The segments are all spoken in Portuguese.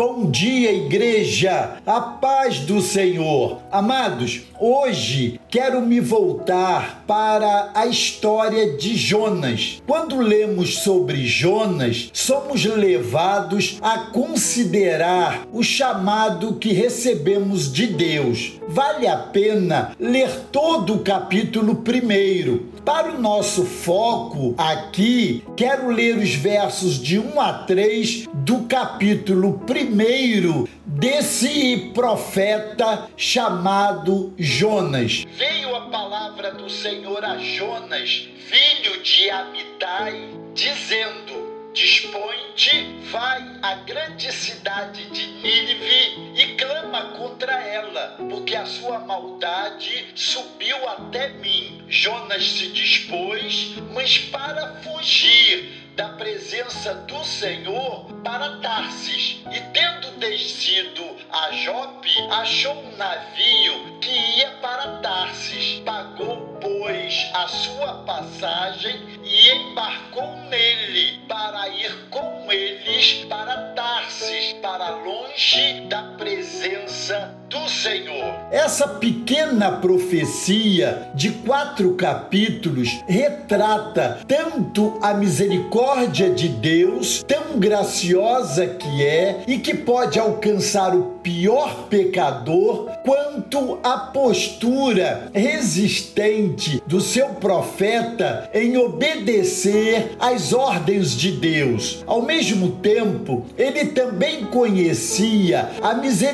Bom dia, igreja! A paz do Senhor. Amados, hoje quero me voltar para a história de Jonas. Quando lemos sobre Jonas, somos levados a considerar o chamado que recebemos de Deus. Vale a pena ler todo o capítulo primeiro. Para o nosso foco aqui, quero ler os versos de 1 a 3 do capítulo 1 desse profeta chamado Jonas. Veio a palavra do Senhor a Jonas, filho de Amitai, dizendo: Dispõe-te, vai à grande cidade de Nínive e clama contra ela, porque a sua maldade subiu até mim. Jonas se dispôs, mas para fugir da presença do Senhor para Tarsis. E tendo descido a Jope, achou um navio que ia para Tarsis. Pagou, pois, a sua passagem e embarcou nele para ir com eles para Tarsis, para longe da presença do Senhor. Essa pequena profecia de quatro capítulos retrata tanto a misericórdia de Deus, tão graciosa que é e que pode alcançar o pior pecador, quanto a postura resistente do seu profeta em obedecer às ordens de Deus. Ao mesmo tempo, ele também conhecia a misericórdia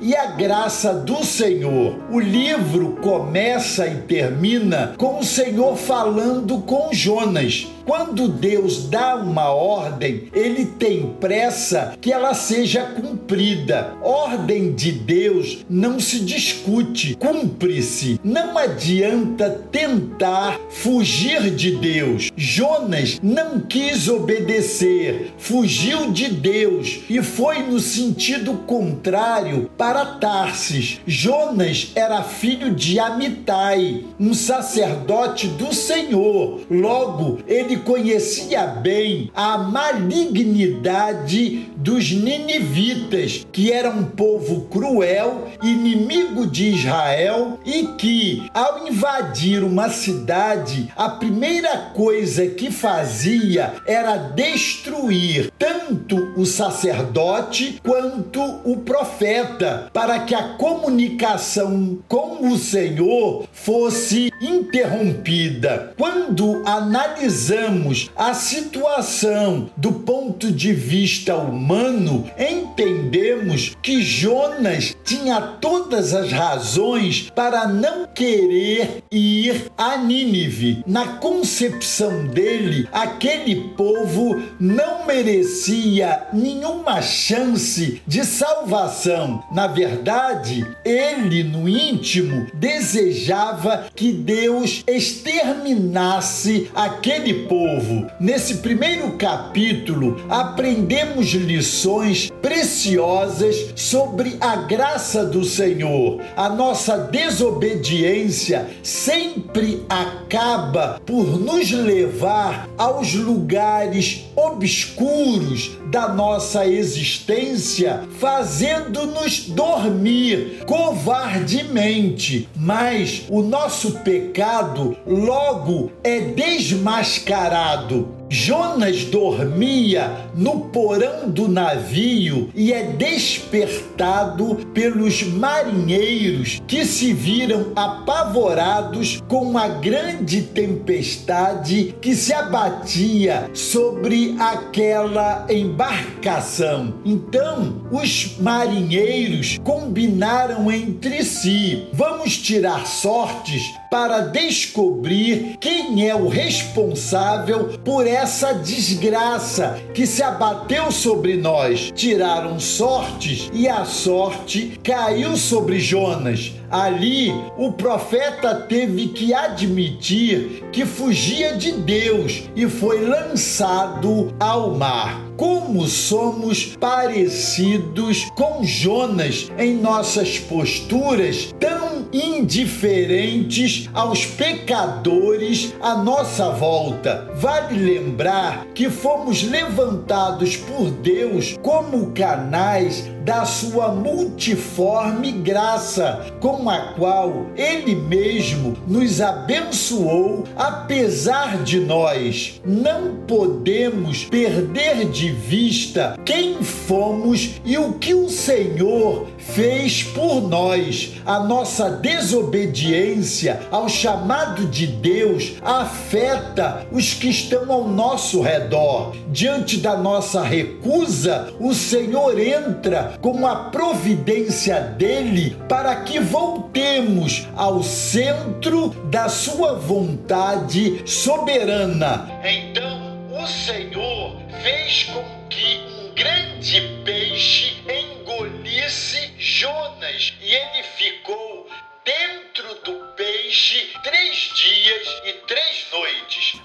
e a graça do Senhor. O livro começa e termina com o Senhor falando com Jonas. Quando Deus dá uma ordem, ele tem pressa que ela seja cumprida. Ordem de Deus não se discute, cumpre-se. Não adianta tentar fugir de Deus. Jonas não quis obedecer, fugiu de Deus e foi no sentido contrário para Tarsis. Jonas era filho de Amitai, um sacerdote do Senhor. Logo, ele conhecia bem a malignidade dos ninivitas, que era um povo cruel, inimigo de Israel e que, ao invadir uma cidade, a primeira coisa que fazia era destruir tanto o sacerdote quanto o profeta, para que a comunicação com o Senhor fosse interrompida. Quando analisamos a situação do ponto de vista humano, entendemos que Jonas tinha todas as razões para não querer ir a Nínive. Na concepção dele, aquele povo não merecia nenhuma chance de salvação. Na verdade, ele no íntimo desejava que Deus exterminasse aquele povo. Nesse primeiro capítulo, aprendemos lições preciosas sobre a graça do Senhor. A nossa desobediência sempre acaba por nos levar aos lugares obscuros da nossa existência, fazendo-nos dormir covardemente. Mas o nosso pecado logo é desmascarado sarado Jonas dormia no porão do navio e é despertado pelos marinheiros que se viram apavorados com uma grande tempestade que se abatia sobre aquela embarcação. Então, os marinheiros combinaram entre si: vamos tirar sortes para descobrir quem é o responsável por essa desgraça que se abateu sobre nós. Tiraram sortes e a sorte caiu sobre Jonas. Ali, o profeta teve que admitir que fugia de Deus e foi lançado ao mar. Como somos parecidos com Jonas em nossas posturas tão indiferentes aos pecadores à nossa volta. Vale lembrar que fomos levantados por Deus como canais da sua multiforme graça, com a qual Ele mesmo nos abençoou, apesar de nós. Não podemos perder de vista quem fomos e o que o Senhor fez por nós. A nossa desobediência ao chamado de Deus afeta os que estão ao nosso redor. Diante da nossa recusa, o Senhor entra com a providência dele para que voltemos ao centro da sua vontade soberana. Então, o Senhor fez com que um grande peixe engolisse Jonas e ele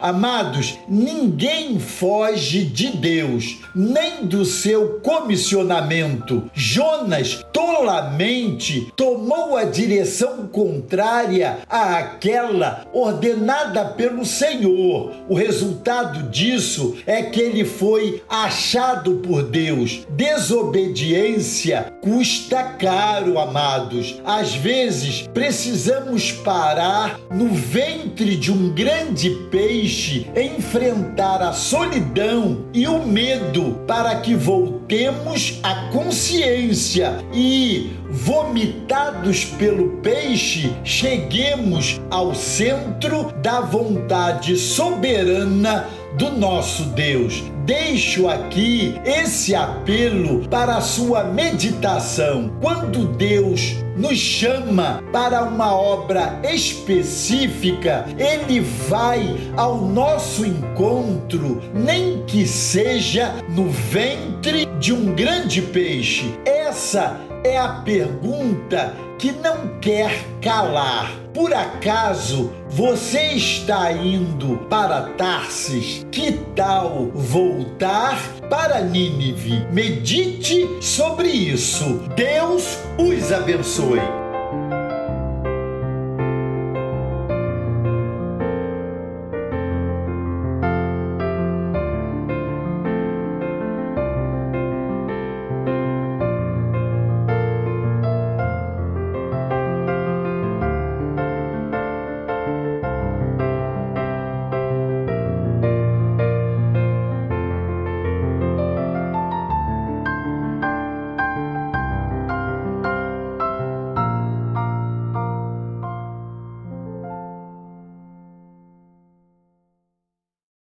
Amados, ninguém foge de Deus, nem do seu comissionamento. Jonas tolamente tomou a direção contrária àquela ordenada pelo Senhor. O resultado disso é que ele foi achado por Deus. Desobediência custa caro, amados. Às vezes precisamos parar no ventre de um grande peixe, enfrentar a solidão e o medo para que voltemos à consciência e, vomitados pelo peixe, cheguemos ao centro da vontade soberana do nosso Deus. Deixo aqui esse apelo para a sua meditação. Quando Deus nos chama para uma obra específica, Ele vai ao nosso encontro, nem que seja no ventre de um grande peixe. Essa é a pergunta que não quer calar. Por acaso você está indo para Tarsis? Que tal voltar para Nínive? Medite sobre isso. Deus os abençoe.